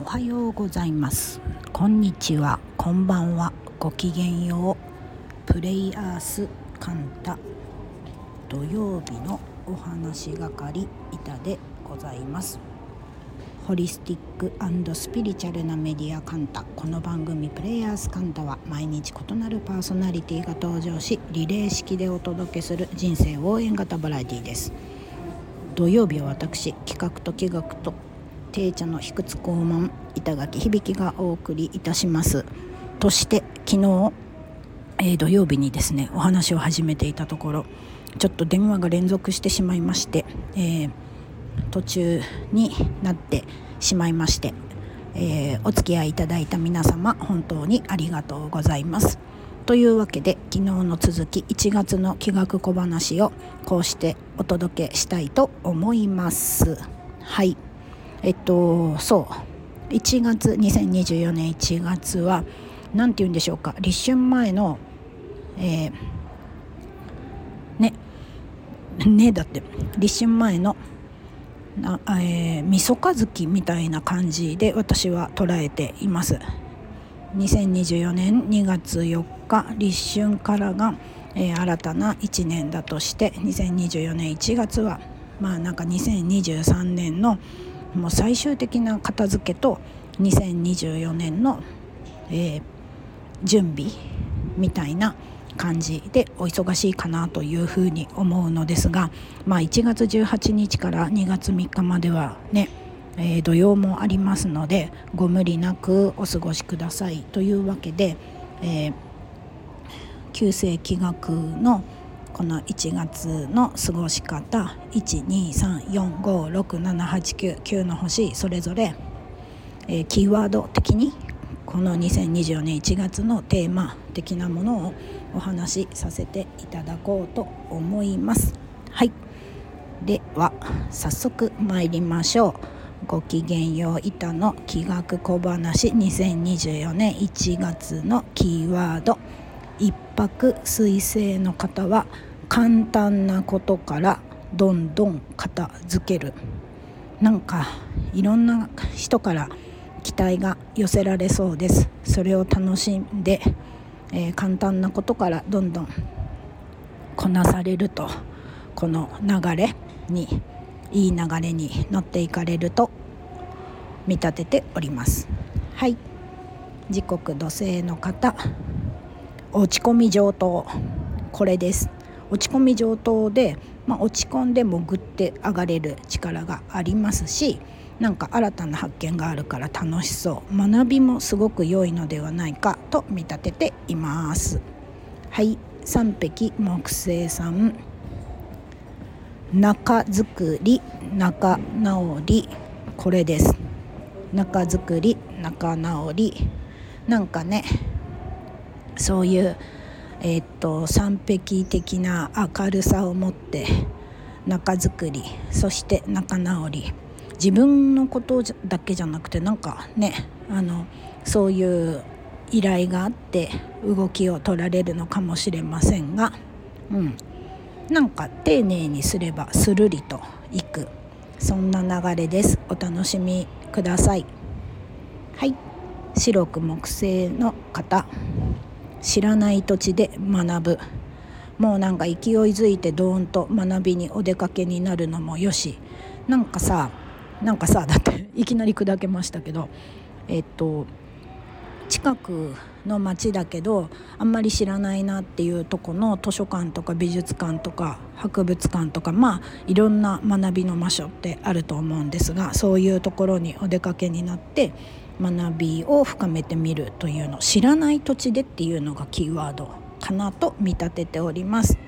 おはようございます。こんにちは。こんばんは。ごきげんよう。プレイヤースカンタ。土曜日のお話係板でございます。ホリスティックスピリチュアルなメディアカンタ。この番組プレイヤースカンタは毎日異なるパーソナリティが登場しリレー式でお届けする人生応援型バラエティです。土曜日は私企画と企画と定茶の卑屈高慢板垣響がお送りいたします。として昨日、えー、土曜日にですねお話を始めていたところちょっと電話が連続してしまいまして、えー、途中になってしまいまして、えー、お付き合いいただいた皆様本当にありがとうございます。というわけで昨日の続き1月の気学小話をこうしてお届けしたいと思います。はい。えっとそう。1月2024年1月は何て言うんでしょうか。立春前のえー、ねねだって。立春前のな、えー、みそかずきみたいな感じで私は捉えています。2024年2月4日立春からが、えー、新たな1年だとして2024年1月はまあなんか2023年のもう最終的な片付けと2024年の、えー、準備みたいな感じでお忙しいかなというふうに思うのですが、まあ、1月18日から2月3日まではね、えー、土曜もありますのでご無理なくお過ごしくださいというわけで、えー、旧世紀学の「この1月の過ごし方123456789の星それぞれ、えー、キーワード的にこの2024年1月のテーマ的なものをお話しさせていただこうと思います。はいでは早速参りましょう。ごきげんよう板の気学小話2024年1月のキーワード一泊水星の方は「簡単なことからどんどん片付ける。なんかいろんな人から期待が寄せられそうです。それを楽しんで、えー、簡単なことからどんどんこなされると。この流れにいい流れに乗っていかれると見立てております。はい。時刻土星の方。落ち込み上等。これです。落ち込み上等で、まあ、落ち込んでもぐって上がれる力がありますしなんか新たな発見があるから楽しそう。学びもすごく良いのではないかと見立てています。はい。三匹木星さん。中作り仲直り。これです。中作り仲直り。なんかねそういうえー、っと三璧的な明るさを持って仲作りそして仲直り。自分のことだけじゃなくてなんかねあのそういう依頼があって動きを取られるのかもしれませんが、うん、なんか丁寧にすればするりといく。そんな流れです。お楽しみください。はい。白く木製の方知らない土地で学ぶ。もうなんか勢いづいてドーンと学びにお出かけになるのもよし。なんかさなんかさだっていきなり砕けましたけどえっと近くの町だけどあんまり知らないなっていうとこの図書館とか美術館とか博物館とかまあいろんな学びの場所ってあると思うんですがそういうところにお出かけになって学びを深めてみるというの知らない土地でっていうのがキーワードかなと見立てております。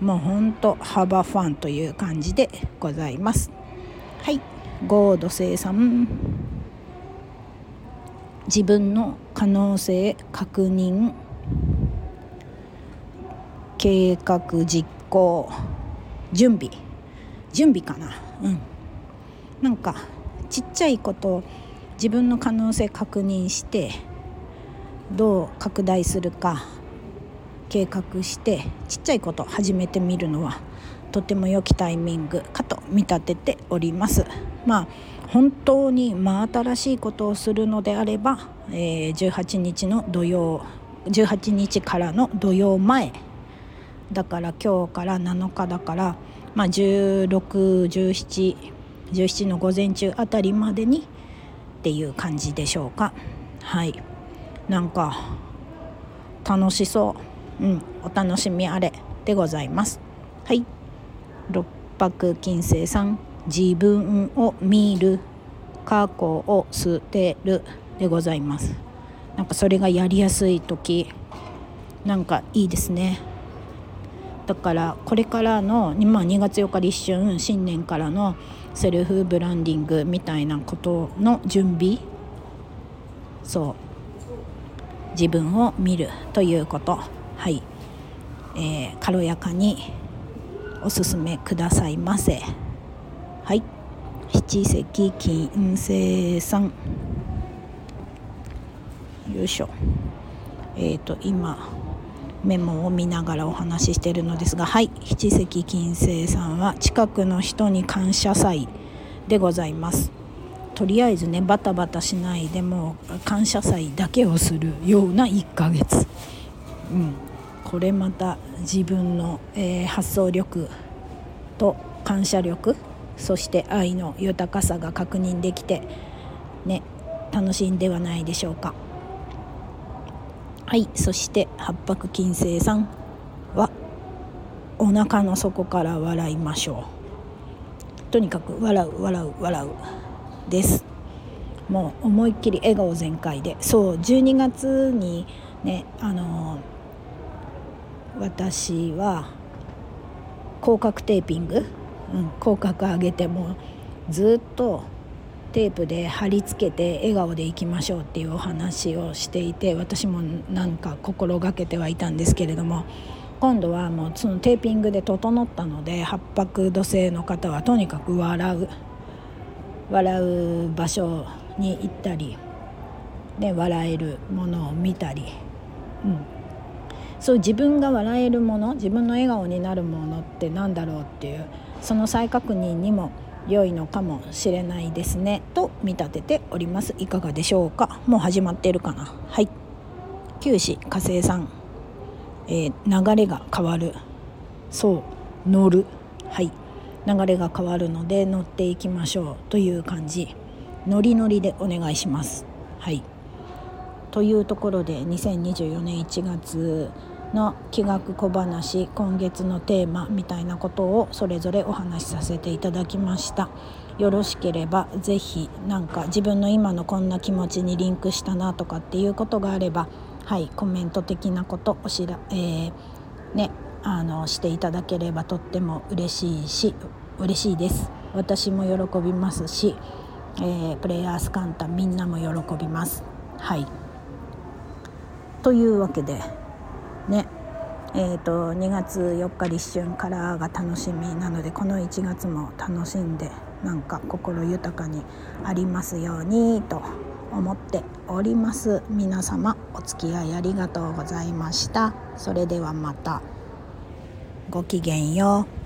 もうほんと幅ファンという感じでございます。はい。ゴード生産。自分の可能性確認。計画実行。準備。準備かな。うん。なんかちっちゃいこと自分の可能性確認してどう拡大するか計画してちっちゃいこと始めてみるのはとても良きタイミングかと見立てております。まあ本当に真新しいことをするのであれば、え、18日の土曜18日からの土曜前だから今日から7日だから、まあ、161717の午前中あたりまでにっていう感じでしょうか。はい。なんか楽しそう。うん。お楽しみあれでございます。はい。六白金星さん。自分を見る過去を捨てるでございます。なんかそれがやりやすい時。なんかいいですね。だからこれからの、まあ、2月4日立春新年からのセルフブランディングみたいなことの準備そう自分を見るということ。はい、えー、軽やかにおすすめくださいませ。はい。七石金星さん。よいしょ。えっ、ー、と今メモを見ながらお話ししてるのですがはい七石金星さんは近くの人に感謝祭でございます。とりあえずねバタバタしないでも感謝祭だけをするような1ヶ月、うん、これまた自分の、えー、発想力と感謝力そして愛の豊かさが確認できてね楽しいんではないでしょうか。はいそして八白金星さんはお腹の底から笑いましょう。とにかく笑う笑う笑うです。もう思いっきり笑顔全開で。そう12月にねあの私は広角テーピング、うん、口角上げてもずっとテープで貼り付けて笑顔でいきましょうっていうお話をしていて私もなんか心がけてはいたんですけれども今度はもうそのテーピングで整ったので八白土星の方はとにかく笑う笑う場所に行ったり、ね、笑えるものを見たり、うん、そう自分が笑えるもの自分の笑顔になるものって何だろうっていうその再確認にも良いのかもしれないですねと見立てております。いかがでしょうか？もう始まってるかな？はい。九死火星さん、えー、流れが変わる。そう乗る。はい。流れが変わるので乗っていきましょうという感じ。ノリノリでお願いします。はい。というところで2024年1月の気学小話今月のテーマみたいなことをそれぞれお話しさせていただきました。よろしければ是非何か自分の今のこんな気持ちにリンクしたなとかっていうことがあればはいコメント的なことおしら、えー、ねあのしていただければとっても嬉しいし嬉しいです。私も喜びますし、えー、プレイヤースカンタみんなも喜びます。はい。というわけでね。えーと、2月4日立春からが楽しみなのでこの1月も楽しんでなんか心豊かにありますようにと思っております。皆様お付き合いありがとうございました。それではまた。ごきげんよう。